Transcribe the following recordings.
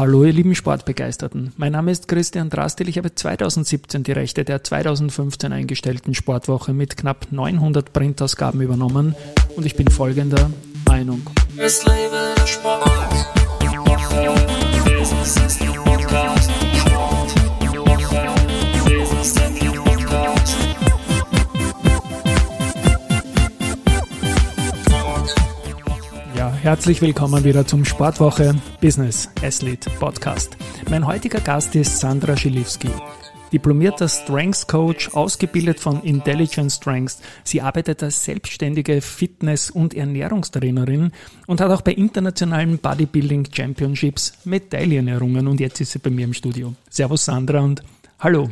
Hallo ihr lieben Sportbegeisterten. Mein Name ist Christian Drastil. Ich habe 2017 die Rechte der 2015 eingestellten Sportwoche mit knapp 900 Printausgaben übernommen und ich bin folgender Meinung. Es lebe der Sport. Herzlich willkommen wieder zum Sportwoche Business Athlete Podcast. Mein heutiger Gast ist Sandra Schilewski. Diplomierter Strengths Coach, ausgebildet von Intelligent Strengths. Sie arbeitet als selbstständige Fitness- und Ernährungstrainerin und hat auch bei internationalen Bodybuilding Championships Medaillen errungen und jetzt ist sie bei mir im Studio. Servus Sandra und hallo.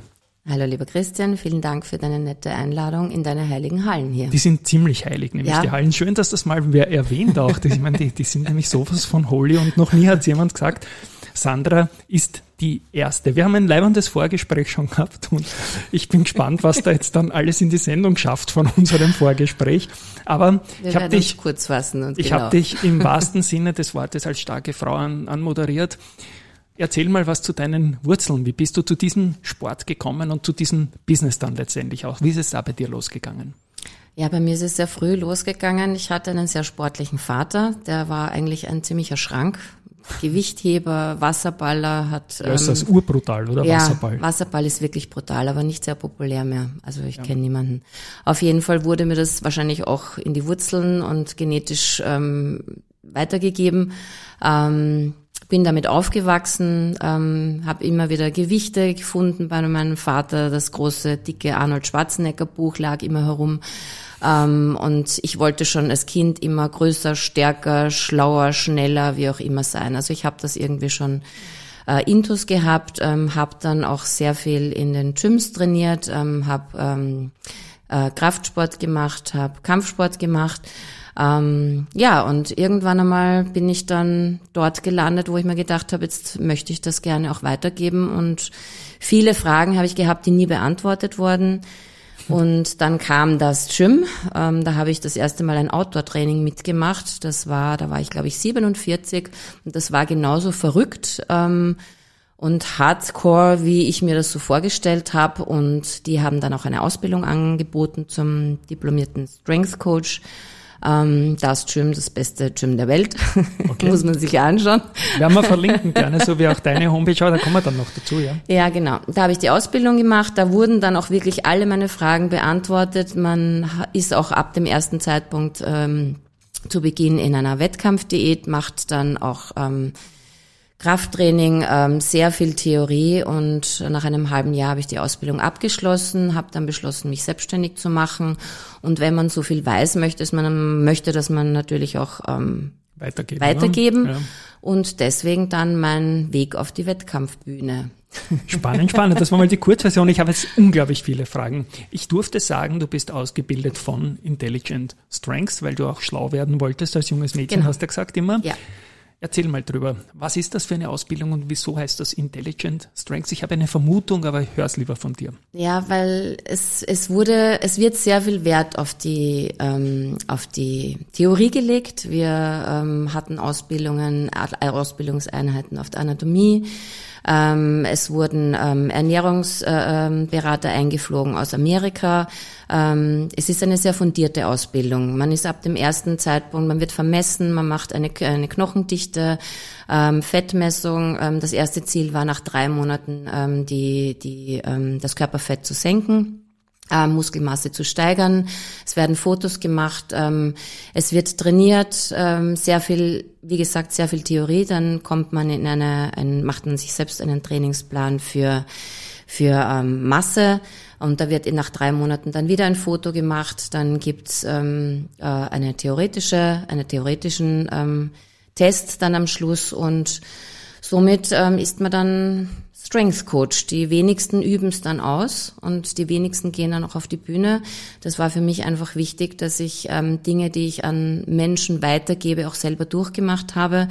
Hallo lieber Christian, vielen Dank für deine nette Einladung in deine heiligen Hallen hier. Die sind ziemlich heilig, nämlich ja. die Hallen. Schön, dass das mal wer erwähnt auch. ich meine, die, die sind nämlich sowas von holy und noch nie hat jemand gesagt, Sandra ist die erste. Wir haben ein leibendes Vorgespräch schon gehabt und ich bin gespannt, was da jetzt dann alles in die Sendung schafft von unserem Vorgespräch. Aber Wir ich habe dich kurz fassen und ich genau. habe dich im wahrsten Sinne des Wortes als starke Frau an, anmoderiert. Erzähl mal was zu deinen Wurzeln. Wie bist du zu diesem Sport gekommen und zu diesem Business dann letztendlich auch? Wie ist es da bei dir losgegangen? Ja, bei mir ist es sehr früh losgegangen. Ich hatte einen sehr sportlichen Vater, der war eigentlich ein ziemlicher Schrank. Gewichtheber, Wasserballer hat. Ja, ist das ähm, urbrutal, oder? Ja, Wasserball. Wasserball ist wirklich brutal, aber nicht sehr populär mehr. Also ich ja. kenne niemanden. Auf jeden Fall wurde mir das wahrscheinlich auch in die Wurzeln und genetisch ähm, weitergegeben. Ähm, bin damit aufgewachsen, ähm, habe immer wieder Gewichte gefunden bei meinem Vater. Das große, dicke Arnold Schwarzenegger Buch lag immer herum. Ähm, und ich wollte schon als Kind immer größer, stärker, schlauer, schneller, wie auch immer sein. Also ich habe das irgendwie schon äh, Intus gehabt, ähm, habe dann auch sehr viel in den Gyms trainiert, ähm, habe ähm, äh, Kraftsport gemacht, habe Kampfsport gemacht ähm, ja, und irgendwann einmal bin ich dann dort gelandet, wo ich mir gedacht habe, jetzt möchte ich das gerne auch weitergeben. Und viele Fragen habe ich gehabt, die nie beantwortet wurden. Und dann kam das Gym. Ähm, da habe ich das erste Mal ein Outdoor-Training mitgemacht. Das war, da war ich glaube ich 47 und das war genauso verrückt ähm, und Hardcore, wie ich mir das so vorgestellt habe. Und die haben dann auch eine Ausbildung angeboten zum diplomierten Strength Coach. Ähm, das Gym, das beste Gym der Welt, okay. muss man sich anschauen. Werden wir verlinken gerne, so wie auch deine Homepage, aber da kommen wir dann noch dazu, ja? Ja, genau. Da habe ich die Ausbildung gemacht, da wurden dann auch wirklich alle meine Fragen beantwortet. Man ist auch ab dem ersten Zeitpunkt ähm, zu Beginn in einer Wettkampfdiät, macht dann auch ähm, Krafttraining, ähm, sehr viel Theorie und nach einem halben Jahr habe ich die Ausbildung abgeschlossen, habe dann beschlossen, mich selbstständig zu machen. Und wenn man so viel weiß, möchte, dass man möchte, dass man natürlich auch ähm, weitergeben. weitergeben. Ja. Und deswegen dann mein Weg auf die Wettkampfbühne. Spannend, spannend. Das war mal die Kurzversion. Ich habe jetzt unglaublich viele Fragen. Ich durfte sagen, du bist ausgebildet von Intelligent Strengths, weil du auch schlau werden wolltest als junges Mädchen, genau. hast du gesagt immer. Ja. Erzähl mal drüber. Was ist das für eine Ausbildung und wieso heißt das Intelligent Strengths? Ich habe eine Vermutung, aber ich höre es lieber von dir. Ja, weil es, es wurde, es wird sehr viel Wert auf die, ähm, auf die Theorie gelegt. Wir ähm, hatten Ausbildungen, Ausbildungseinheiten auf der Anatomie, ähm, es wurden ähm, Ernährungsberater äh, eingeflogen aus Amerika. Ähm, es ist eine sehr fundierte Ausbildung. Man ist ab dem ersten Zeitpunkt, man wird vermessen, man macht eine, eine Knochendichte, ähm, Fettmessung. Ähm, das erste Ziel war nach drei Monaten ähm, die, die, ähm, das Körperfett zu senken äh, Muskelmasse zu steigern. Es werden Fotos gemacht, ähm, es wird trainiert, ähm, sehr viel, wie gesagt, sehr viel Theorie. Dann kommt man in eine, ein, macht man sich selbst einen Trainingsplan für für ähm, Masse und da wird nach drei Monaten dann wieder ein Foto gemacht. Dann gibt's ähm, äh, eine theoretische, einen theoretischen ähm, Test dann am Schluss und somit ähm, ist man dann Strength Coach. Die wenigsten üben es dann aus und die wenigsten gehen dann auch auf die Bühne. Das war für mich einfach wichtig, dass ich ähm, Dinge, die ich an Menschen weitergebe, auch selber durchgemacht habe.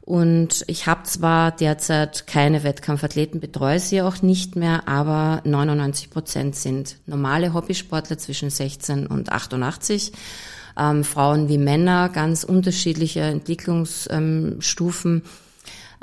Und ich habe zwar derzeit keine Wettkampfathleten, betreue sie auch nicht mehr, aber 99 Prozent sind normale Hobbysportler zwischen 16 und 88. Ähm, Frauen wie Männer, ganz unterschiedliche Entwicklungsstufen. Ähm,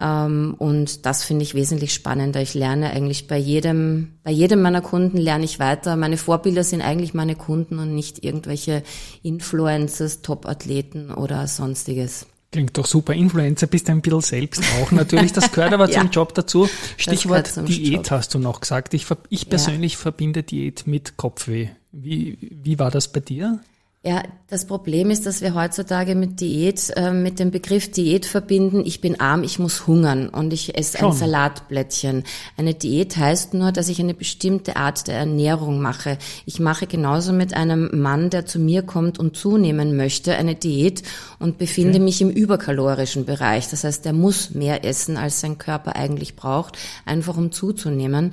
und das finde ich wesentlich spannender. Ich lerne eigentlich bei jedem, bei jedem meiner Kunden lerne ich weiter. Meine Vorbilder sind eigentlich meine Kunden und nicht irgendwelche Influencers, Top-Athleten oder sonstiges. Klingt doch super. Influencer bist du ein bisschen selbst auch natürlich. Das gehört aber ja, zum Job dazu. Stichwort Diät Job. hast du noch gesagt. Ich, ich persönlich ja. verbinde Diät mit Kopfweh. Wie, wie war das bei dir? Ja, das Problem ist, dass wir heutzutage mit Diät, äh, mit dem Begriff Diät verbinden, ich bin arm, ich muss hungern und ich esse Schon. ein Salatblättchen. Eine Diät heißt nur, dass ich eine bestimmte Art der Ernährung mache. Ich mache genauso mit einem Mann, der zu mir kommt und zunehmen möchte, eine Diät und befinde okay. mich im überkalorischen Bereich. Das heißt, der muss mehr essen, als sein Körper eigentlich braucht, einfach um zuzunehmen.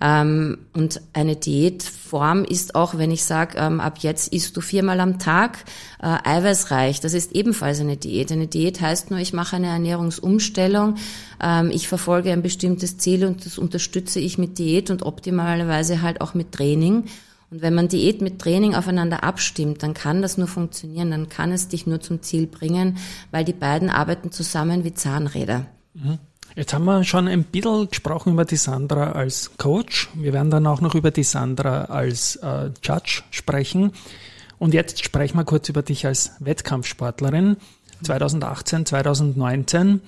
Ähm, und eine Diätform ist auch, wenn ich sage, ähm, ab jetzt isst du viermal am Tag äh, eiweißreich. Das ist ebenfalls eine Diät. Eine Diät heißt nur, ich mache eine Ernährungsumstellung, ähm, ich verfolge ein bestimmtes Ziel und das unterstütze ich mit Diät und optimalerweise halt auch mit Training. Und wenn man Diät mit Training aufeinander abstimmt, dann kann das nur funktionieren, dann kann es dich nur zum Ziel bringen, weil die beiden arbeiten zusammen wie Zahnräder. Mhm. Jetzt haben wir schon ein bisschen gesprochen über die Sandra als Coach. Wir werden dann auch noch über die Sandra als äh, Judge sprechen. Und jetzt sprechen wir kurz über dich als Wettkampfsportlerin 2018, 2019.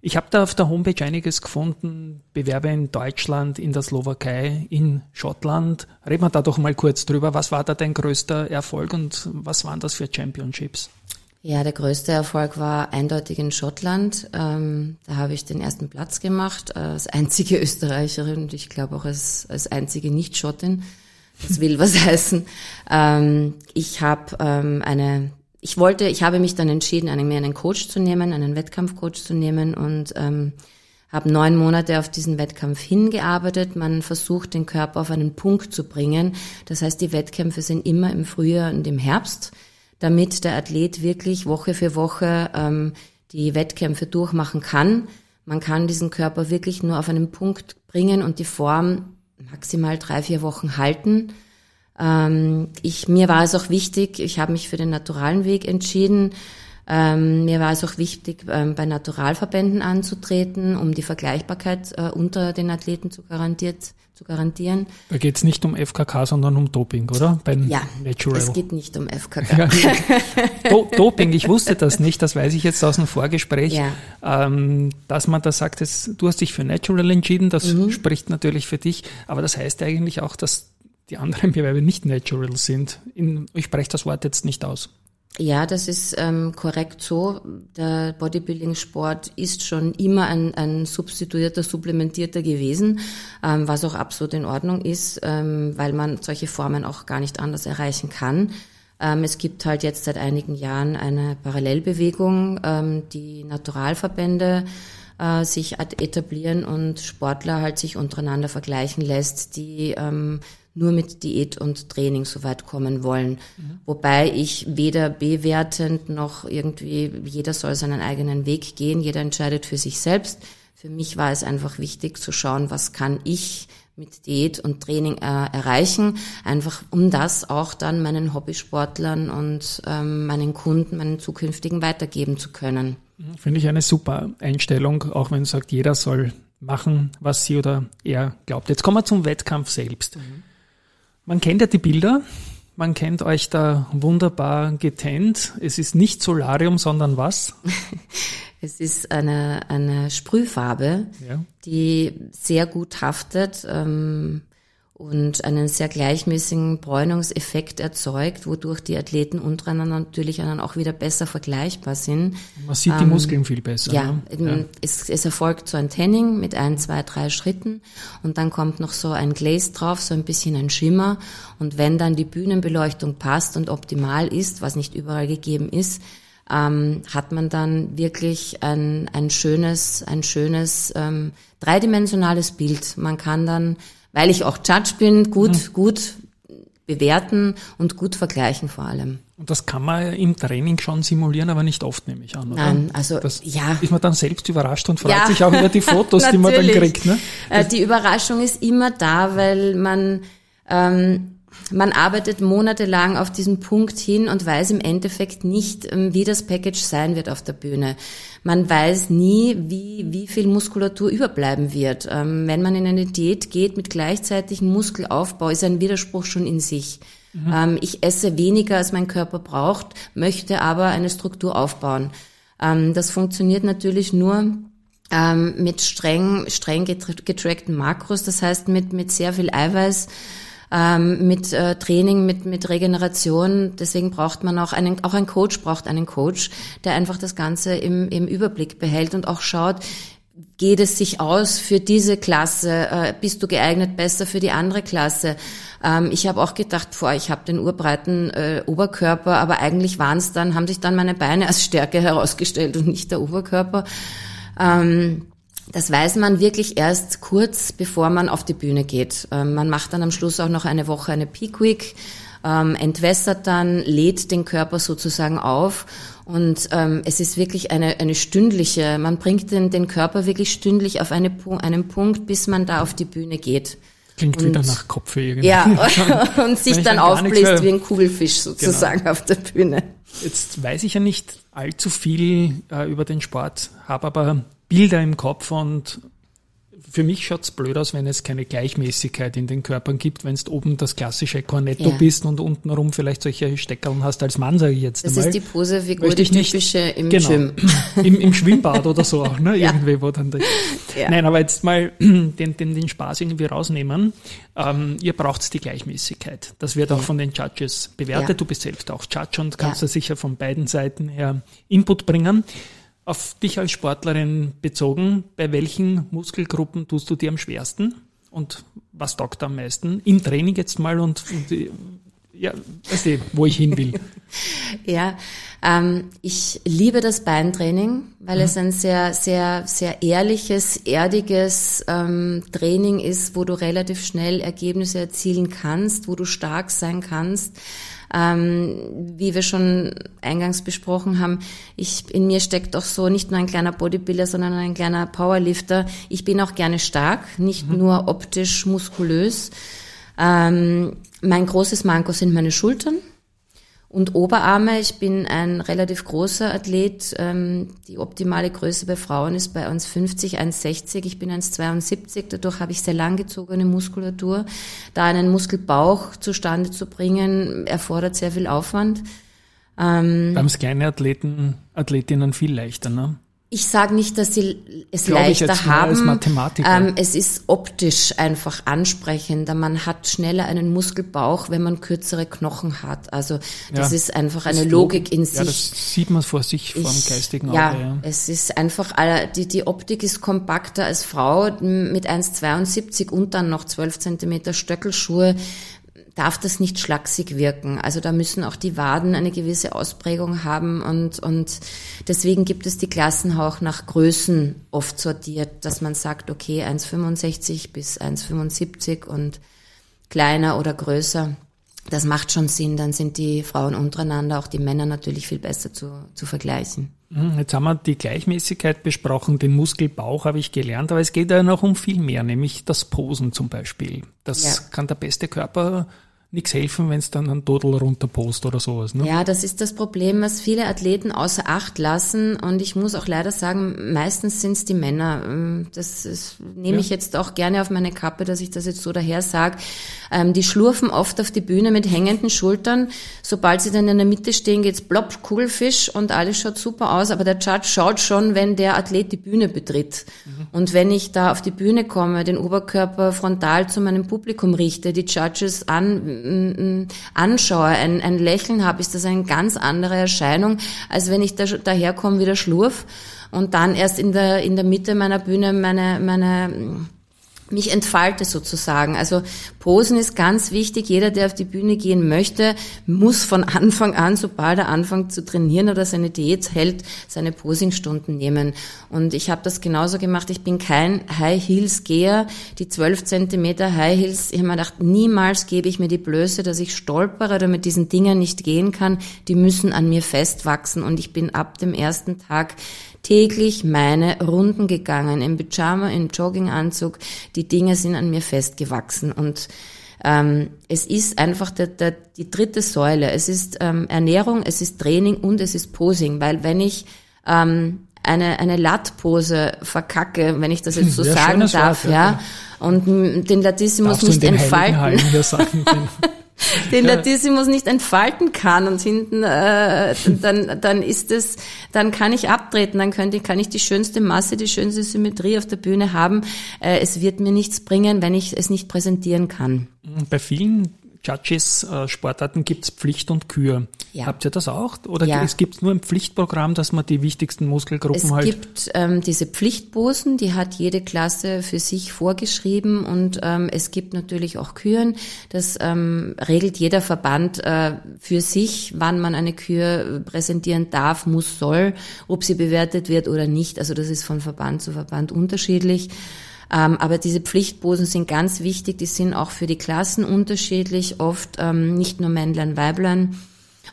Ich habe da auf der Homepage einiges gefunden, Bewerbe in Deutschland, in der Slowakei, in Schottland. Reden wir da doch mal kurz drüber. Was war da dein größter Erfolg und was waren das für Championships? Ja, der größte Erfolg war eindeutig in Schottland. Ähm, da habe ich den ersten Platz gemacht, äh, als einzige Österreicherin und ich glaube auch als, als einzige Nicht-Schottin. Das will was heißen. Ähm, ich habe ähm, eine, ich wollte, ich habe mich dann entschieden, einen, mir einen Coach zu nehmen, einen Wettkampfcoach zu nehmen und ähm, habe neun Monate auf diesen Wettkampf hingearbeitet. Man versucht, den Körper auf einen Punkt zu bringen. Das heißt, die Wettkämpfe sind immer im Frühjahr und im Herbst damit der Athlet wirklich Woche für Woche ähm, die Wettkämpfe durchmachen kann. Man kann diesen Körper wirklich nur auf einen Punkt bringen und die Form maximal drei, vier Wochen halten. Ähm, ich, mir war es auch wichtig, ich habe mich für den naturalen Weg entschieden. Ähm, mir war es auch wichtig, ähm, bei Naturalverbänden anzutreten, um die Vergleichbarkeit äh, unter den Athleten zu, garantiert, zu garantieren. Da geht es nicht um FKK, sondern um Doping, oder? Beim ja, Natural. es geht nicht um FKK. Do Doping, ich wusste das nicht, das weiß ich jetzt aus dem Vorgespräch, ja. ähm, dass man da sagt, dass, du hast dich für Natural entschieden, das mhm. spricht natürlich für dich, aber das heißt eigentlich auch, dass die anderen Bewerbe nicht natural sind. In, ich spreche das Wort jetzt nicht aus. Ja, das ist ähm, korrekt so. Der Bodybuilding-Sport ist schon immer ein, ein substituierter, supplementierter gewesen, ähm, was auch absolut in Ordnung ist, ähm, weil man solche Formen auch gar nicht anders erreichen kann. Ähm, es gibt halt jetzt seit einigen Jahren eine Parallelbewegung, ähm, die Naturalverbände äh, sich etablieren und Sportler halt sich untereinander vergleichen lässt, die ähm, nur mit Diät und Training so weit kommen wollen. Mhm. Wobei ich weder bewertend noch irgendwie, jeder soll seinen eigenen Weg gehen, jeder entscheidet für sich selbst. Für mich war es einfach wichtig zu schauen, was kann ich mit Diät und Training äh, erreichen, einfach um das auch dann meinen Hobbysportlern und ähm, meinen Kunden, meinen zukünftigen weitergeben zu können. Mhm. Finde ich eine super Einstellung, auch wenn du sagt, jeder soll machen, was sie oder er glaubt. Jetzt kommen wir zum Wettkampf selbst. Mhm. Man kennt ja die Bilder, man kennt euch da wunderbar getennt. Es ist nicht Solarium, sondern was? es ist eine, eine Sprühfarbe, ja. die sehr gut haftet. Ähm, und einen sehr gleichmäßigen Bräunungseffekt erzeugt, wodurch die Athleten untereinander natürlich dann auch wieder besser vergleichbar sind. Man sieht ähm, die Muskeln viel besser. Ja, ne? ja. Es, es, erfolgt so ein Tanning mit ein, zwei, drei Schritten und dann kommt noch so ein Glaze drauf, so ein bisschen ein Schimmer und wenn dann die Bühnenbeleuchtung passt und optimal ist, was nicht überall gegeben ist, ähm, hat man dann wirklich ein, ein schönes, ein schönes ähm, dreidimensionales Bild. Man kann dann weil ich auch Judge bin, gut, mhm. gut bewerten und gut vergleichen vor allem. Und das kann man im Training schon simulieren, aber nicht oft, nehme ich an, oder? Nein, also das ja. Ist man dann selbst überrascht und freut ja. sich auch über die Fotos, die man dann kriegt. Ne? Äh, die Überraschung ist immer da, weil man ähm, man arbeitet monatelang auf diesen Punkt hin und weiß im Endeffekt nicht, ähm, wie das Package sein wird auf der Bühne. Man weiß nie, wie, wie viel Muskulatur überbleiben wird. Ähm, wenn man in eine Diät geht mit gleichzeitigem Muskelaufbau, ist ein Widerspruch schon in sich. Mhm. Ähm, ich esse weniger, als mein Körper braucht, möchte aber eine Struktur aufbauen. das funktioniert natürlich nur, mit streng, streng getrackten Makros, das heißt mit, mit sehr viel Eiweiß, ähm, mit äh, Training, mit, mit Regeneration. Deswegen braucht man auch einen, auch ein Coach braucht einen Coach, der einfach das Ganze im, im Überblick behält und auch schaut, geht es sich aus für diese Klasse? Äh, bist du geeignet besser für die andere Klasse? Ähm, ich habe auch gedacht, vor, ich habe den urbreiten äh, Oberkörper, aber eigentlich waren es dann, haben sich dann meine Beine als Stärke herausgestellt und nicht der Oberkörper. Ähm, das weiß man wirklich erst kurz, bevor man auf die Bühne geht. Ähm, man macht dann am Schluss auch noch eine Woche eine Peak Week, ähm, entwässert dann, lädt den Körper sozusagen auf und ähm, es ist wirklich eine, eine stündliche, man bringt den, den Körper wirklich stündlich auf eine, einen Punkt, bis man da auf die Bühne geht. Klingt und, wieder nach Kopf irgendwie. Ja, und sich dann aufbläst wie ein Kugelfisch sozusagen genau. auf der Bühne. Jetzt weiß ich ja nicht allzu viel äh, über den Sport, habe aber Bilder im Kopf und für mich schaut's blöd aus, wenn es keine Gleichmäßigkeit in den Körpern gibt, wenn du oben das klassische Cornetto ja. bist und untenrum vielleicht solche Steckerln hast als Mann, sage ich jetzt das einmal. Ist die Posefigur, die typische im genau, Schwimmen. Im, Im Schwimmbad oder so auch, ne? Ja. Irgendwie, wo dann ja. Nein, aber jetzt mal den, den, den Spaß irgendwie rausnehmen. Ähm, ihr braucht die Gleichmäßigkeit. Das wird auch von den Judges bewertet. Du bist selbst auch Judge und kannst da sicher von beiden Seiten her Input bringen auf dich als Sportlerin bezogen, bei welchen Muskelgruppen tust du dir am schwersten und was taugt am meisten? Im Training jetzt mal und, und ja, weißt du, wo ich hin will. ja, ähm, ich liebe das Beintraining, weil mhm. es ein sehr, sehr, sehr ehrliches, erdiges ähm, Training ist, wo du relativ schnell Ergebnisse erzielen kannst, wo du stark sein kannst. Ähm, wie wir schon eingangs besprochen haben, ich, in mir steckt doch so nicht nur ein kleiner Bodybuilder, sondern ein kleiner Powerlifter. Ich bin auch gerne stark, nicht mhm. nur optisch muskulös. Ähm, mein großes Manko sind meine Schultern und Oberarme. Ich bin ein relativ großer Athlet. Ähm, die optimale Größe bei Frauen ist bei uns 50, 1,60. Ich bin 1,72. Dadurch habe ich sehr langgezogene Muskulatur. Da einen Muskelbauch zustande zu bringen, erfordert sehr viel Aufwand. Ähm, Beim kleine Athleten, Athletinnen viel leichter, ne? Ich sage nicht, dass sie es Glaube leichter haben. Ähm, es ist optisch einfach ansprechender. Man hat schneller einen Muskelbauch, wenn man kürzere Knochen hat. Also das ja, ist einfach eine Logik in sich. Ja, das sieht man vor sich, vor dem geistigen Auge. Ja, ja, es ist einfach, die, die Optik ist kompakter als Frau mit 1,72 und dann noch 12 Zentimeter Stöckelschuhe darf das nicht schlaksig wirken. Also da müssen auch die Waden eine gewisse Ausprägung haben und, und deswegen gibt es die Klassen auch nach Größen oft sortiert, dass man sagt, okay, 1,65 bis 1,75 und kleiner oder größer. Das macht schon Sinn, dann sind die Frauen untereinander, auch die Männer natürlich viel besser zu, zu vergleichen. Hm, jetzt haben wir die Gleichmäßigkeit besprochen, den Muskelbauch habe ich gelernt, aber es geht ja noch um viel mehr, nämlich das Posen zum Beispiel. Das ja. kann der beste Körper nichts helfen, wenn es dann ein Dodel runterpost oder sowas. Ne? Ja, das ist das Problem, was viele Athleten außer Acht lassen. Und ich muss auch leider sagen, meistens sind es die Männer. Ähm, das, das nehme ja. ich jetzt auch gerne auf meine Kappe, dass ich das jetzt so daher sage. Ähm, die schlurfen oft auf die Bühne mit hängenden Schultern. Sobald sie dann in der Mitte stehen, geht's plopp, Kugelfisch und alles schaut super aus. Aber der Judge schaut schon, wenn der Athlet die Bühne betritt. Mhm. Und wenn ich da auf die Bühne komme, den Oberkörper frontal zu meinem Publikum richte, die Judges an, anschaue, ein, ein Lächeln habe, ist das eine ganz andere Erscheinung, als wenn ich da, daherkomme wie der Schlurf und dann erst in der, in der Mitte meiner Bühne meine, meine mich entfalte sozusagen. Also Posen ist ganz wichtig. Jeder, der auf die Bühne gehen möchte, muss von Anfang an, sobald er anfängt zu trainieren oder seine Diät hält, seine Posingstunden nehmen. Und ich habe das genauso gemacht. Ich bin kein High Heels Geher. Die 12 Zentimeter High Heels, ich habe mir gedacht, niemals gebe ich mir die Blöße, dass ich stolpere oder mit diesen Dingern nicht gehen kann. Die müssen an mir festwachsen. Und ich bin ab dem ersten Tag täglich meine Runden gegangen, im Pyjama, im Jogginganzug. Die Dinge sind an mir festgewachsen und Ähm, es ist einfach der, der, die dritte Säule. Es ist ähm, Ernährung, es ist Training und es ist Posing, weil wenn ich ähm, eine, eine Lattpose verkacke, wenn ich das jetzt so ja, sagen darf, Wort, ja, ja, und den Latissimus nicht entfalten. den ja. Latissimus nicht entfalten kann und hinten äh, dann dann ist es dann kann ich abtreten dann könnte kann ich die schönste Masse die schönste Symmetrie auf der Bühne haben äh, es wird mir nichts bringen wenn ich es nicht präsentieren kann bei vielen Judges äh, Sportarten gibt's Pflicht und Kür. Ja. Habt ihr das auch? Oder ja. es gibt nur ein Pflichtprogramm, dass man die wichtigsten Muskelgruppen es halt. Es gibt ähm, diese Pflichtposen, die hat jede Klasse für sich vorgeschrieben und ähm, es gibt natürlich auch Küren. Das ähm, regelt jeder Verband äh, für sich, wann man eine Kür präsentieren darf, muss, soll, ob sie bewertet wird oder nicht. Also das ist von Verband zu Verband unterschiedlich. Ähm, aber diese Pflichtposen sind ganz wichtig, die sind auch für die Klassen unterschiedlich, oft ähm, nicht nur Männlein, Weiblein.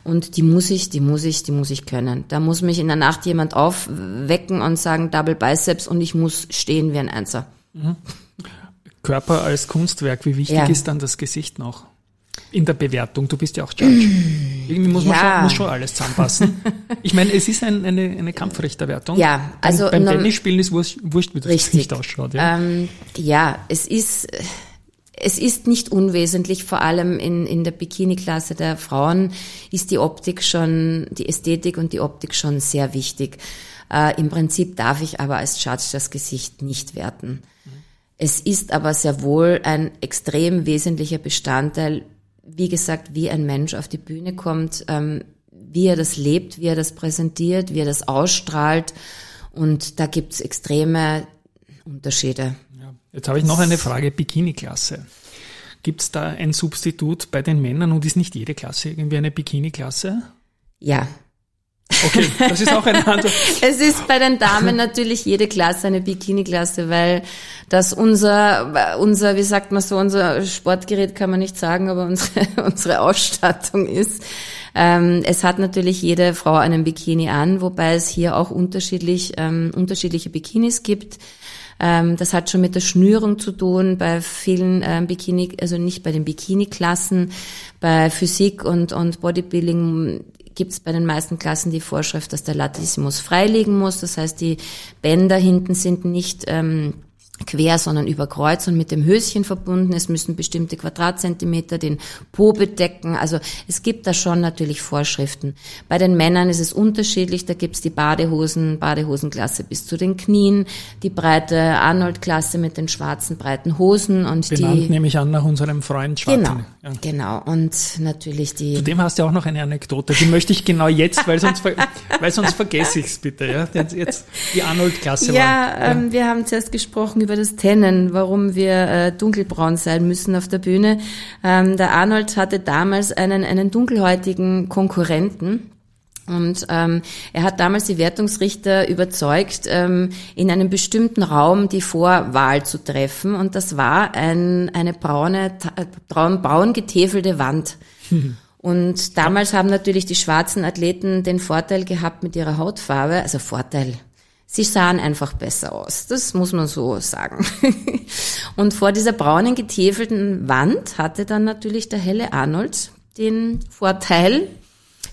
Und die muss ich, die muss ich, die muss ich können. Da muss mich in der Nacht jemand aufwecken und sagen Double Biceps und ich muss stehen wie ein Einser. Mhm. Körper als Kunstwerk, wie wichtig ja. ist dann das Gesicht noch? In der Bewertung? Du bist ja auch Judge. Irgendwie muss man ja. schon, muss schon alles zusammenpassen. Ich meine, es ist ein, eine, eine Kampfrichterwertung. Ja, also beim, beim Tennisspielen ist wurscht, wurscht wie das richtig. Gesicht ausschaut. Ja. Ähm, ja, es ist es ist nicht unwesentlich, vor allem in, in der Bikini-Klasse der Frauen ist die Optik schon, die Ästhetik und die Optik schon sehr wichtig. Äh, Im Prinzip darf ich aber als Judge das Gesicht nicht werten. Mhm. Es ist aber sehr wohl ein extrem wesentlicher Bestandteil, wie gesagt, wie ein Mensch auf die Bühne kommt, ähm, wie er das lebt, wie er das präsentiert, wie er das ausstrahlt. Und da gibt's extreme Unterschiede. Ja. Jetzt habe ich noch eine Frage, Bikini-Klasse. Gibt's da ein Substitut bei den Männern und ist nicht jede Klasse irgendwie eine Bikini-Klasse? Ja, Okay, das ist auch ein anderes. es ist bei den Damen natürlich jede Klasse eine Bikini-Klasse, weil das unser, unser, wie sagt man so, unser Sportgerät kann man nicht sagen, aber unsere, unsere Ausstattung ist. Ähm, es hat natürlich jede Frau einen Bikini an, wobei es hier auch unterschiedlich, ähm, unterschiedliche Bikinis gibt. Ähm, das hat schon mit der Schnürung zu tun bei vielen ähm, Bikini, also nicht bei den Bikini-Klassen, bei Physik und, und Bodybuilding gibt es bei den meisten Klassen die Vorschrift, dass der Latissimus freiliegen muss. Das heißt, die Bänder hinten sind nicht ähm, quer, sondern über Kreuz und mit dem Höschen verbunden. Es müssen bestimmte Quadratzentimeter den Po bedecken. Also es gibt da schon natürlich Vorschriften. Bei den Männern ist es unterschiedlich. Da gibt's die Badehosen, Badehosenklasse bis zu den Knien, die breite Arnold-Klasse mit den schwarzen breiten Hosen und Benannt die. nehme ich an nach unserem Freund Schwarzen. Genau, ja. genau. Und natürlich die. Zudem hast du auch noch eine Anekdote. Die möchte ich genau jetzt, weil sonst, weil sonst vergesse ich's bitte. Ja, jetzt, jetzt die Arnold-Klasse. Ja, war, ähm, wir haben zuerst gesprochen über das Tennen, warum wir äh, dunkelbraun sein müssen auf der Bühne. Ähm, der Arnold hatte damals einen, einen dunkelhäutigen Konkurrenten. Und ähm, er hat damals die Wertungsrichter überzeugt, ähm, in einem bestimmten Raum die Vorwahl zu treffen. Und das war ein, eine braune, braun, braun getäfelte Wand. Und damals haben natürlich die schwarzen Athleten den Vorteil gehabt mit ihrer Hautfarbe, also Vorteil, sie sahen einfach besser aus. Das muss man so sagen. Und vor dieser braunen getäfelten Wand hatte dann natürlich der helle Arnold den Vorteil,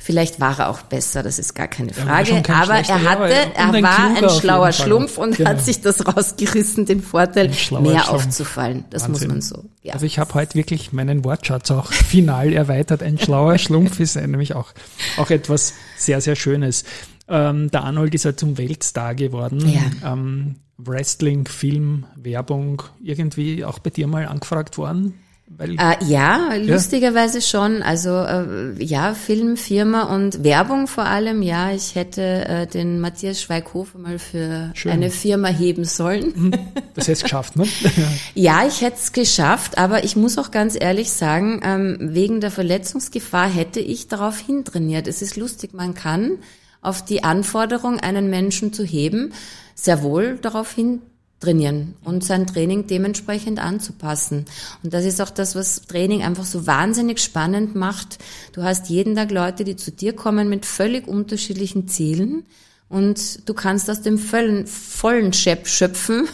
Vielleicht war er auch besser, das ist gar keine Frage. aber er hatte, er war ein schlauer Schlumpf und genau. hat sich das rausgerissen, den Vorteil, mehr Schlumpf. aufzufallen. Das Wahnsinn. muss man so. Ja. Also ich habe heute wirklich meinen Wortschatz auch final erweitert. Ein schlauer Schlumpf ist nämlich auch, auch etwas sehr, sehr Schönes. Ähm, der Arnold ist ja zum Weltstar geworden. Ja. Ähm, Wrestling, Film, Werbung, irgendwie auch bei dir mal angefragt worden? Weil, äh, ja, lustigerweise ja. schon. Also äh, ja, Film, Firma und Werbung vor allem. Ja, ich hätte äh, den Matthias Schweighofer mal für Schön. eine Firma heben sollen. Mhm. Das hättest geschafft, ne? ja, ich hätte es geschafft, aber ich muss auch ganz ehrlich sagen, ähm, wegen der Verletzungsgefahr hätte ich darauf hintrainiert. Es ist lustig, man kann auf die Anforderung, einen Menschen zu heben, sehr wohl darauf hin trainieren und sein Training dementsprechend anzupassen. Und das ist auch das, was Training einfach so wahnsinnig spannend macht. Du hast jeden Tag Leute, die zu dir kommen mit völlig unterschiedlichen Zielen und du kannst aus dem vollen, vollen Schepp schöpfen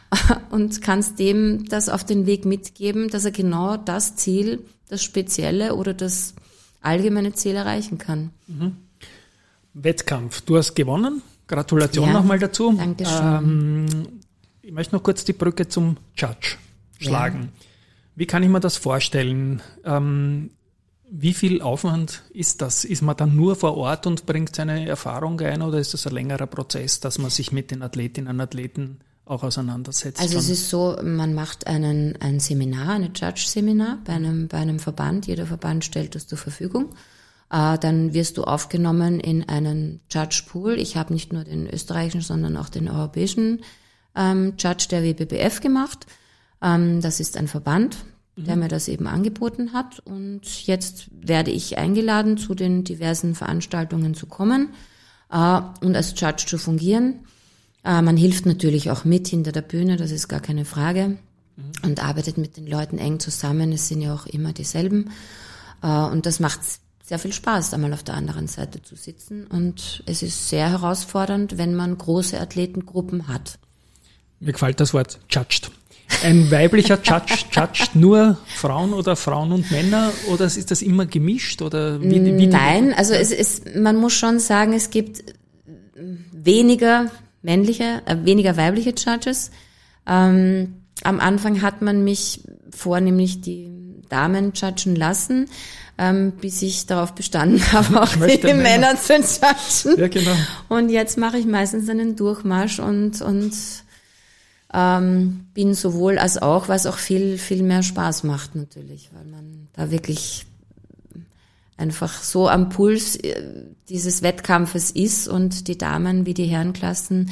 und kannst dem das auf den Weg mitgeben, dass er genau das Ziel, das spezielle oder das allgemeine Ziel erreichen kann. Mhm. Wettkampf. Du hast gewonnen. Gratulation ja, nochmal dazu. Dankeschön. Ähm, ich möchte noch kurz die Brücke zum Judge schlagen. Ja. Wie kann ich mir das vorstellen? Ähm, wie viel Aufwand ist das? Ist man dann nur vor Ort und bringt seine Erfahrung ein oder ist das ein längerer Prozess, dass man sich mit den Athletinnen und Athleten auch auseinandersetzt? Also es ist so, man macht einen, ein Seminar, ein Judge-Seminar bei einem, bei einem Verband. Jeder Verband stellt das zur Verfügung. Äh, dann wirst du aufgenommen in einen Judge-Pool. Ich habe nicht nur den österreichischen, sondern auch den europäischen ähm, Judge der WBBF gemacht. Ähm, das ist ein Verband, der mhm. mir das eben angeboten hat. Und jetzt werde ich eingeladen, zu den diversen Veranstaltungen zu kommen äh, und als Judge zu fungieren. Äh, man hilft natürlich auch mit hinter der Bühne, das ist gar keine Frage. Mhm. Und arbeitet mit den Leuten eng zusammen. Es sind ja auch immer dieselben. Äh, und das macht sehr viel Spaß, einmal auf der anderen Seite zu sitzen. Und es ist sehr herausfordernd, wenn man große Athletengruppen hat. Mir gefällt das Wort judged. Ein weiblicher Judge judged nur Frauen oder Frauen und Männer oder ist das immer gemischt oder wie, wie Nein, also es ist, man muss schon sagen, es gibt weniger männliche, äh, weniger weibliche Judges. Ähm, am Anfang hat man mich vornehmlich die Damen judgen lassen, ähm, bis ich darauf bestanden habe, auch die Männer. Männer zu judgen. Ja, genau. Und jetzt mache ich meistens einen Durchmarsch und, und ähm, bin sowohl als auch, was auch viel, viel mehr Spaß macht natürlich, weil man da wirklich einfach so am Puls äh, dieses Wettkampfes ist und die Damen wie die Herrenklassen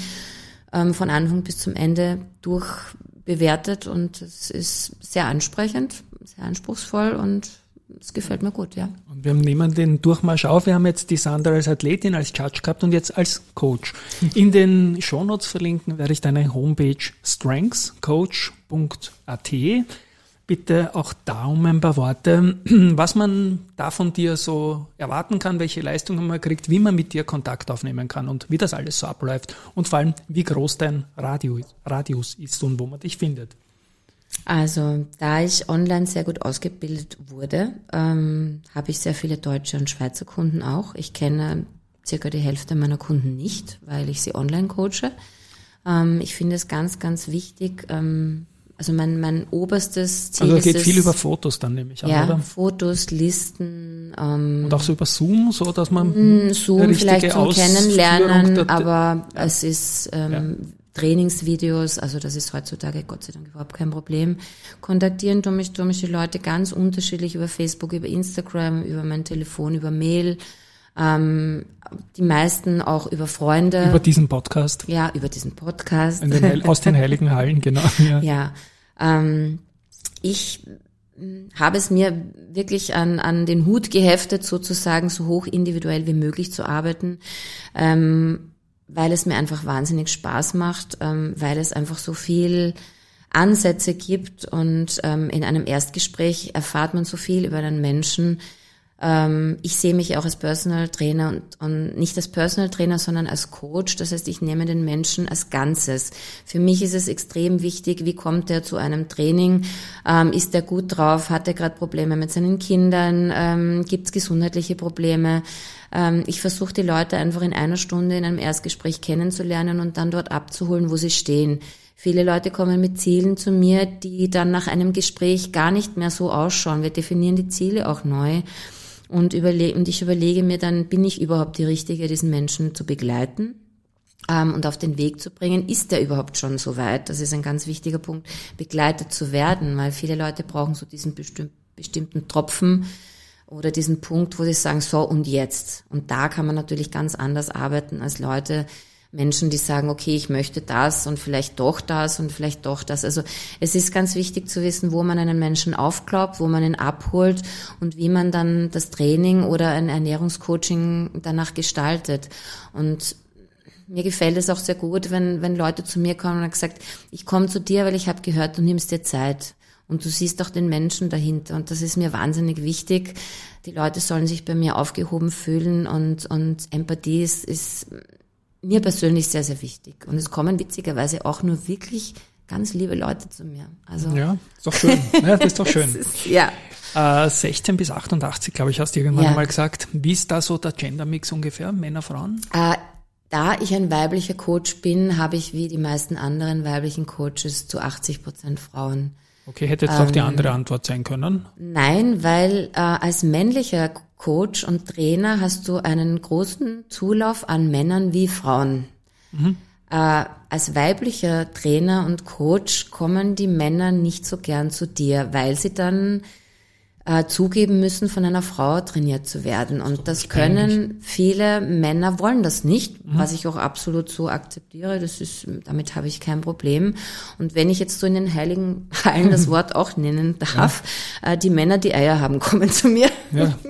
ähm, von Anfang bis zum Ende durchbewertet und es ist sehr ansprechend, sehr anspruchsvoll und es gefällt mir gut, ja. Und wir nehmen den Durchmarsch auf. Wir haben jetzt die Sandra als Athletin, als Judge gehabt und jetzt als Coach. In den Shownotes verlinken werde ich deine Homepage strengthscoach.at. Bitte auch da um ein paar Worte, was man da von dir so erwarten kann, welche Leistungen man kriegt, wie man mit dir Kontakt aufnehmen kann und wie das alles so abläuft und vor allem, wie groß dein Radius ist und wo man dich findet. Also, da ich online sehr gut ausgebildet wurde, ähm, habe ich sehr viele deutsche und Schweizer Kunden auch. Ich kenne circa die Hälfte meiner Kunden nicht, weil ich sie online coache. Ähm, ich finde es ganz, ganz wichtig. Ähm, also mein, mein oberstes Ziel also es geht viel über Fotos dann nämlich an, ja, oder? Fotos, Listen. Ähm, und auch so über Zoom, so dass man mm, Zoom vielleicht zum Kennenlernen, aber ja. es ist ähm, ja Trainingsvideos, also das ist heutzutage Gott sei Dank überhaupt kein Problem. Kontaktieren tun mich, tun mich die Leute ganz unterschiedlich über Facebook, über Instagram, über mein Telefon, über Mail. Ähm, die meisten auch über Freunde. Über diesen Podcast. Ja, über diesen Podcast. Den aus den Heiligen Hallen, genau. Ja, ja ähm, ich habe es mir wirklich an, an den Hut geheftet, sozusagen so hoch individuell wie möglich zu arbeiten. Ähm, weil es mir einfach wahnsinnig Spaß macht, ähm, weil es einfach so viel Ansätze gibt und ähm, in einem Erstgespräch erfahrt man so viel über einen Menschen. Ähm, ich sehe mich auch als Personal Trainer und, und nicht als Personal Trainer, sondern als Coach. Das heißt, ich nehme den Menschen als Ganzes. Für mich ist es extrem wichtig, wie kommt er zu einem Training? Ähm, ist er gut drauf? Hat er gerade Probleme mit seinen Kindern? Ähm, Gibt es gesundheitliche Probleme? Ähm, ich versuche die Leute einfach in einer Stunde in einem Erstgespräch kennenzulernen und dann dort abzuholen, wo sie stehen. Viele Leute kommen mit Zielen zu mir, die dann nach einem Gespräch gar nicht mehr so ausschauen. Wir definieren die Ziele auch neu. Und, überle und ich überlege mir dann, bin ich überhaupt die Richtige, diesen Menschen zu begleiten? ähm, und auf den Weg zu bringen, ist er überhaupt schon so weit? Das ist ein ganz wichtiger Punkt, begleitet zu werden, weil viele Leute brauchen so diesen bestimmten Tropfen, oder diesen Punkt, wo sie sagen, so und jetzt. Und da kann man natürlich ganz anders arbeiten als Leute, Menschen, die sagen, okay, ich möchte das und vielleicht doch das und vielleicht doch das. Also es ist ganz wichtig zu wissen, wo man einen Menschen aufklaubt, wo man ihn abholt und wie man dann das Training oder ein Ernährungscoaching danach gestaltet. Und mir gefällt es auch sehr gut, wenn, wenn Leute zu mir kommen und gesagt, ich komme zu dir, weil ich habe gehört, du nimmst dir Zeit. Und du siehst auch den Menschen dahinter. Und das ist mir wahnsinnig wichtig. Die Leute sollen sich bei mir aufgehoben fühlen und, und Empathie ist, ist mir persönlich sehr, sehr wichtig. Und es kommen witzigerweise auch nur wirklich ganz liebe Leute zu mir. Also ja, ist doch schön. Ja, das ist doch schön. ist, ja. Äh, 16 bis 88, glaube ich, hast du irgendwann ja. mal gesagt. Wie ist da so der Gender-Mix ungefähr, Männer, Frauen? Äh, da ich ein weiblicher Coach bin, habe ich wie die meisten anderen weiblichen Coaches zu 80 Prozent Frauen. Okay, hätte jetzt ähm, auch die andere Antwort sein können? Nein, weil äh, als männlicher Coach und Trainer hast du einen großen Zulauf an Männern wie Frauen. Mhm. Äh, als weiblicher Trainer und Coach kommen die Männer nicht so gern zu dir, weil sie dann äh, zugeben müssen, von einer Frau trainiert zu werden. Und das können viele Männer wollen das nicht, mhm. was ich auch absolut so akzeptiere. Das ist, damit habe ich kein Problem. Und wenn ich jetzt so in den heiligen Hallen das Wort auch nennen darf, ja. äh, die Männer, die Eier haben, kommen zu mir. Ja.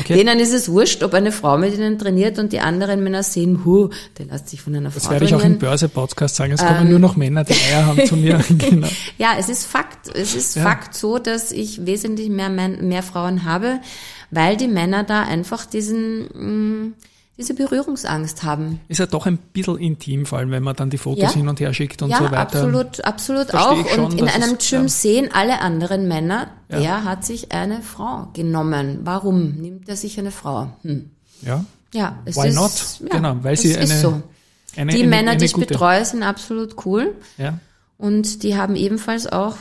Okay. Denen ist es wurscht, ob eine Frau mit ihnen trainiert und die anderen Männer sehen, hu, der lässt sich von einer Frau Das werde ich auch im Börse-Podcast sagen. Es kommen ähm, nur noch Männer, die Eier haben zu mir. genau. Ja, es ist Fakt. Es ist ja. Fakt so, dass ich wesentlich mehr, mehr Frauen habe, weil die Männer da einfach diesen, mh, mm, diese Berührungsangst haben. Ist ja doch ein bisschen intim, vor allem wenn man dann die Fotos ja. hin und her schickt und ja, so weiter. absolut, absolut auch. Schon, und in einem Gym ja. sehen alle anderen Männer, der hat sich eine Frau genommen. Warum nimmt er sich eine Frau? Hm. Ja. Ja, es Why ist, not? genau, weil sie eine, so. Eine, die eine, Männer, eine die ich gute. betreue, sind absolut cool. Ja. Und die haben ebenfalls auch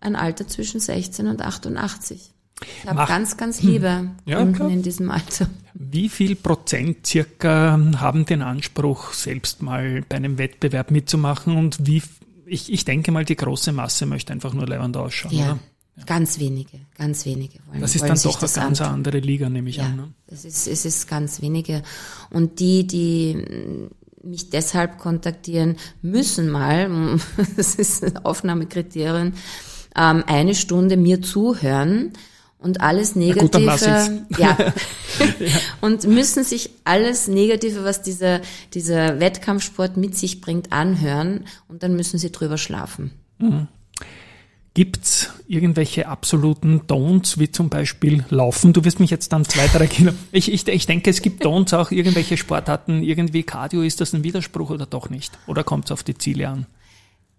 ein Alter zwischen 16 und 88. Ich habe ganz, ganz Liebe ja, in diesem Alter. Wie viel Prozent circa haben den Anspruch, selbst mal bei einem Wettbewerb mitzumachen und wie, ich, ich denke mal, die große Masse möchte einfach nur leibend ausschauen, ja. oder? Ganz wenige, ganz wenige wollen. Das ist dann doch eine ganz antun. andere Liga, nehme ich ja, an. Ne? Es ist, es ist ganz wenige. Und die, die mich deshalb kontaktieren, müssen mal, das ist ein Aufnahmekriterium, ähm, eine Stunde mir zuhören, und alles Negative, gut, ja, ja. und müssen sich alles Negative, was dieser, dieser Wettkampfsport mit sich bringt, anhören und dann müssen sie drüber schlafen. Mhm. Gibt's irgendwelche absoluten Don'ts, wie zum Beispiel Laufen? Du wirst mich jetzt dann zwei, drei. Ich, ich, ich denke, es gibt Don'ts auch, irgendwelche Sportarten, irgendwie Cardio, ist das ein Widerspruch oder doch nicht? Oder kommt es auf die Ziele an?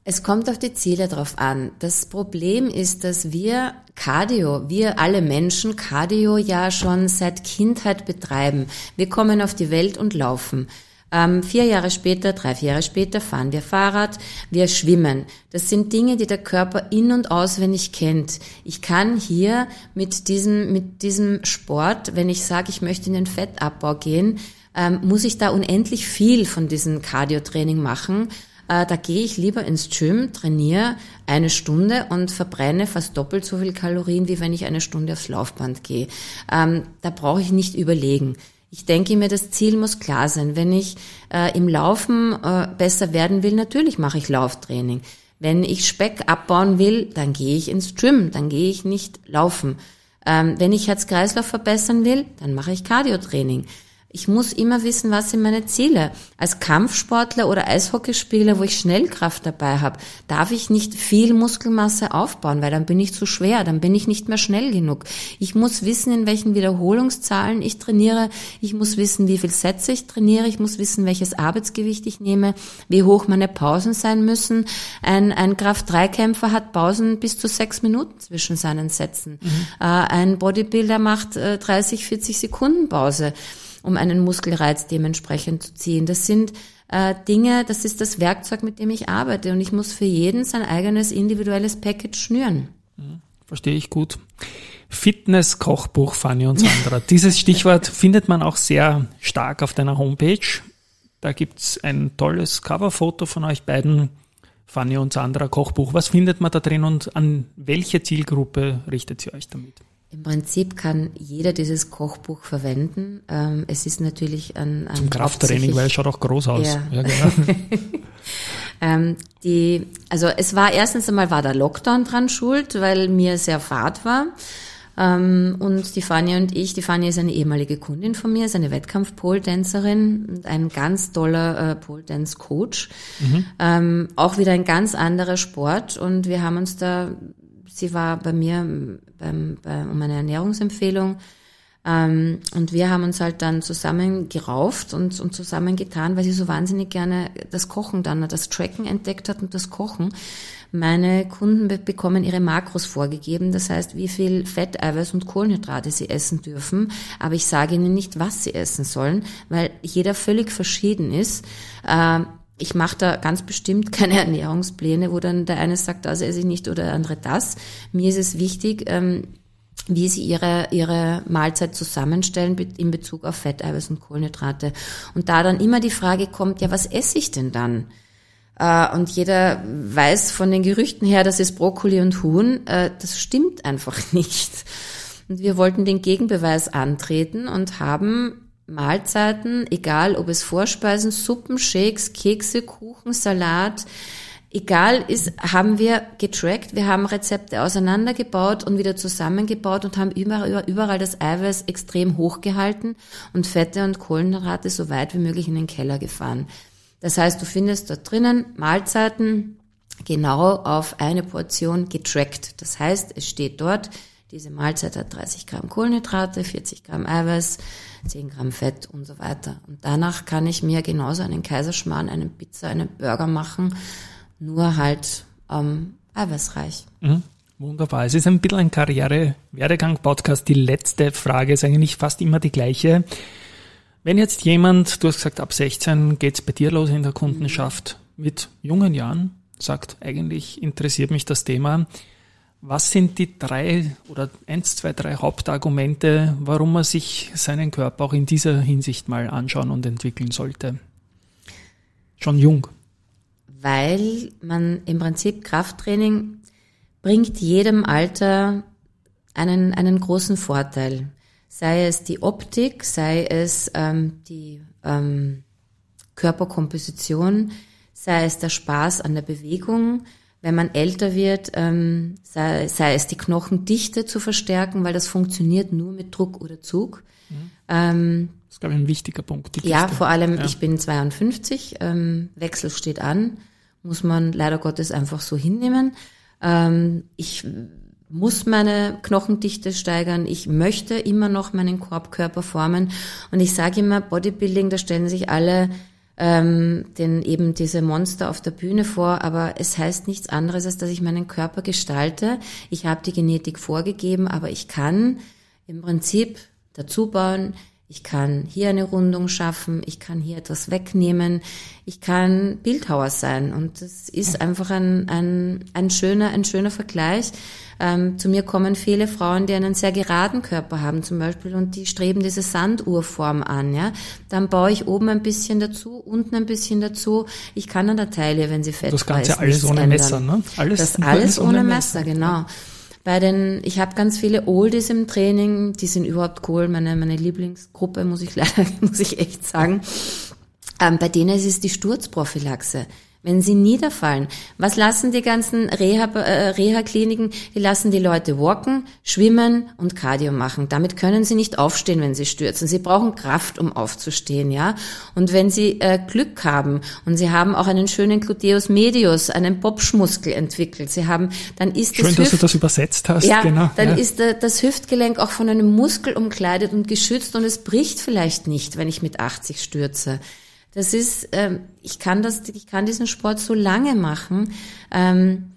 Es kommt auf die Ziele drauf an. Das Problem ist, dass wir Cardio, wir alle Menschen Cardio ja schon seit Kindheit betreiben. Wir kommen auf die Welt und laufen. Ähm, vier Jahre später, drei, vier Jahre später fahren wir Fahrrad, wir schwimmen. Das sind Dinge, die der Körper in- und auswendig kennt. Ich kann hier mit diesem, mit diesem Sport, wenn ich sage, ich möchte in den Fettabbau gehen, ähm, muss ich da unendlich viel von diesem Cardio-Training machen äh, da gehe ich lieber ins Gym, trainiere eine Stunde und verbrenne fast doppelt so viel Kalorien, wie wenn ich eine Stunde aufs Laufband gehe. Ähm, da brauche ich nicht überlegen. Ich denke mir, das Ziel muss klar sein. Wenn ich äh, im Laufen äh, besser werden will, natürlich mache ich Lauftraining. Wenn ich Speck abbauen will, dann gehe ich ins Gym, dann gehe ich nicht laufen. Ähm, wenn ich Herz-Kreislauf verbessern will, dann mache ich Cardiotraining. Ich muss immer wissen, was sind meine Ziele. Als Kampfsportler oder Eishockeyspieler, wo ich Schnellkraft dabei habe, darf ich nicht viel Muskelmasse aufbauen, weil dann bin ich zu schwer, dann bin ich nicht mehr schnell genug. Ich muss wissen, in welchen Wiederholungszahlen ich trainiere. Ich muss wissen, wie viel Sätze ich trainiere. Ich muss wissen, welches Arbeitsgewicht ich nehme, wie hoch meine Pausen sein müssen. Ein, ein Kraft-3-Kämpfer hat Pausen bis zu sechs Minuten zwischen seinen Sätzen. Mhm. Äh, ein Bodybuilder macht äh, 30, 40 Sekunden Pause um einen Muskelreiz dementsprechend zu ziehen. Das sind äh, Dinge, das ist das Werkzeug, mit dem ich arbeite und ich muss für jeden sein eigenes individuelles Package schnüren. Mhm. Verstehe ich gut. Fitness-Kochbuch, Fanny und Sandra. Dieses Stichwort findet man auch sehr stark auf deiner Homepage. Da gibt's ein tolles Coverfoto von euch beiden, Fanny und Sandra Kochbuch. Was findet man da drin und an welche Zielgruppe richtet sie euch damit? Im Prinzip kann jeder dieses Kochbuch verwenden. Ähm, es ist natürlich ein, ein zum Krafttraining, weil es schaut auch groß aus. Ja. ja genau. ähm, die, also es war erstens einmal war der Lockdown dran schuld, weil mir sehr fad war. Ähm, und die Fania und ich, die Fania ist eine ehemalige Kundin von mir, ist eine Wettkampf-Pole-Dancerin und ein ganz toller äh, Pole-Dance-Coach. Mhm. Ähm, auch wieder ein ganz anderer Sport und wir haben uns da sie war bei mir beim, bei, um eine Ernährungsempfehlung Ähm, und wir haben uns halt dann zusammen gerauft und, und zusammengetan, weil sie so wahnsinnig gerne das Kochen dann, das Tracken entdeckt hat und das Kochen. Meine Kunden bekommen ihre Makros vorgegeben, das heißt, wie viel Fett, Eiweiß und Kohlenhydrate sie essen dürfen. Aber ich sage ihnen nicht, was sie essen sollen, weil jeder völlig verschieden ist. Ähm, ich mache da ganz bestimmt keine Ernährungspläne, wo dann der eine sagt, das esse ich nicht oder der andere das. Mir ist es wichtig, ähm, wie sie ihre, ihre Mahlzeit zusammenstellen in Bezug auf Fett, Eiweiß und Kohlenhydrate. Und da dann immer die Frage kommt, ja, was esse ich denn dann? Äh, und jeder weiß von den Gerüchten her, das ist Brokkoli und Huhn. Äh, das stimmt einfach nicht. Und wir wollten den Gegenbeweis antreten und haben Mahlzeiten, egal ob es Vorspeisen, Suppen, Shakes, Kekse, Kuchen, Salat, egal ist, haben wir getrackt, wir haben Rezepte auseinandergebaut und wieder zusammengebaut und haben überall, überall das Eiweiß extrem hochgehalten und Fette und Kohlenhydrate so weit wie möglich in den Keller gefahren. Das heißt, du findest dort drinnen Mahlzeiten genau auf eine Portion getrackt. Das heißt, es steht dort, diese Mahlzeit hat 30 Gramm Kohlenhydrate, 40 Gramm Eiweiß, 10 Gramm Fett und so weiter. Und danach kann ich mir genauso einen Kaiserschmarrn, einen Pizza, einen Burger machen, nur halt ähm, eiweißreich. Mhm. Wunderbar. Es ist ein bisschen ein Karriere-Werdegang-Podcast. Die letzte Frage ist eigentlich fast immer die gleiche. Wenn jetzt jemand, du hast gesagt, ab 16 geht's bei dir los in der Kundenschaft, mit jungen Jahren sagt, eigentlich interessiert mich das Thema. Was sind die drei oder eins, zwei, drei Hauptargumente, warum man sich seinen Körper auch in dieser Hinsicht mal anschauen und entwickeln sollte? Schon jung. Weil man im Prinzip Krafttraining bringt jedem Alter einen, einen großen Vorteil sei es die Optik, sei es ähm, die ähm, Körperkomposition, sei es der Spaß an der Bewegung, wenn man älter wird, ähm, sei, sei es die Knochendichte zu verstärken, weil das funktioniert nur mit Druck oder Zug. Mhm. Ähm, das ist, glaube ich, ein wichtiger Punkt. ja, vor allem, ja. ich bin 52, ähm, Wechsel steht an, muss man leider Gottes einfach so hinnehmen. Ähm, ich muss meine Knochendichte steigern, ich möchte immer noch meinen Korbkörper formen. Und ich sage immer, Bodybuilding, da stellen sich alle ähm, den eben diese Monster auf der Bühne vor, aber es heißt nichts anderes, als dass ich meinen Körper gestalte. Ich habe die Genetik vorgegeben, aber ich kann im Prinzip dazu bauen, ich kann hier eine Rundung schaffen, ich kann hier etwas wegnehmen, ich kann Bildhauer sein. Und das ist einfach ein, ein, ein schöner, ein schöner Vergleich. Ähm, zu mir kommen viele Frauen, die einen sehr geraden Körper haben zum Beispiel und die streben diese Sanduhrform an. Ja? Dann baue ich oben ein bisschen dazu, unten ein bisschen dazu. Ich kann an der Taille, wenn sie fett Das Ganze alles ohne ändern. Messer, ne? Alles, das alles ohne, ohne Messer, Messer, genau. Bei den, ich habe ganz viele Oldies im Training, die sind überhaupt cool. Meine, meine Lieblingsgruppe, muss ich leider, muss ich echt sagen. Ähm, bei denen ist es die Sturzprophylaxe wenn sie niederfallen. Was lassen die ganzen Reha-Kliniken? Reha die lassen die Leute walken, schwimmen und Cardio machen. Damit können sie nicht aufstehen, wenn sie stürzen. Sie brauchen Kraft, um aufzustehen, ja. Und wenn sie äh, Glück haben und sie haben auch einen schönen Gluteus medius, einen Bobschmuskel entwickelt, sie haben, dann ist Schön, das dass Hüft, du das übersetzt hast. Ja, genau, dann ja. ist äh, das Hüftgelenk auch von einem Muskel umkleidet und geschützt und es bricht vielleicht nicht, wenn ich mit 80 stürze. Das ist, ähm, ich kann das, ich kann diesen Sport so lange machen. Ähm,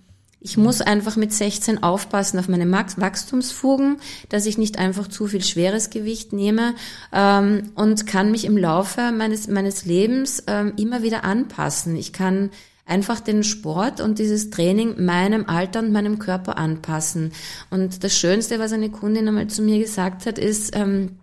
ich muss einfach mit 16 aufpassen auf meine Wachstumsfugen, dass ich nicht einfach zu viel schweres Gewicht nehme ähm, und kann mich im Laufe meines, meines Lebens ähm, immer wieder anpassen. Ich kann einfach den Sport und dieses Training meinem Alter und meinem Körper anpassen. Und das Schönste, was eine Kundin einmal zu mir gesagt hat, ist, ähm,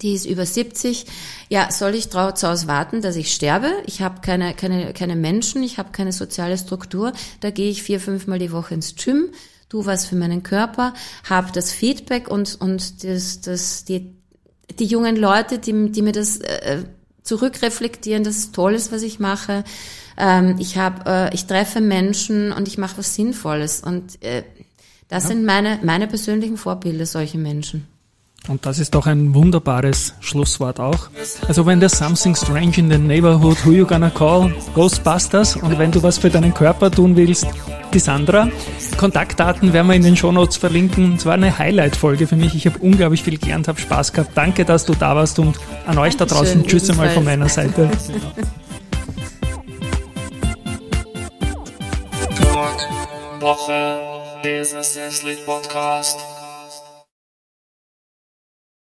die ist über 70. Ja, soll ich zu Hause warten, dass ich sterbe? Ich habe keine, keine, keine Menschen, ich habe keine soziale Struktur. Da gehe ich vier, fünfmal die Woche ins Gym, tu was für meinen Körper, habe das Feedback und, und das, das, die, die jungen Leute, die, die mir das äh, zurückreflektieren, dass es toll ist, was ich mache. Ähm, ich habe, äh, ich treffe Menschen und ich mache was Sinnvolles. Und äh, das ja. sind meine, meine persönlichen Vorbilder, solche Menschen. Und das ist doch ein wunderbares Schlusswort auch. Also wenn there's something strange in the neighborhood, who you gonna call? Ghostbusters. Und wenn du was für deinen Körper tun willst, die Sandra. Kontaktdaten werden wir in den Shownotes verlinken. Es war eine Highlight-Folge für mich. Ich habe unglaublich viel gelernt, habe Spaß gehabt. Danke, dass du da warst und an euch da draußen Tschüss einmal von meiner Seite. Woche Business Podcast.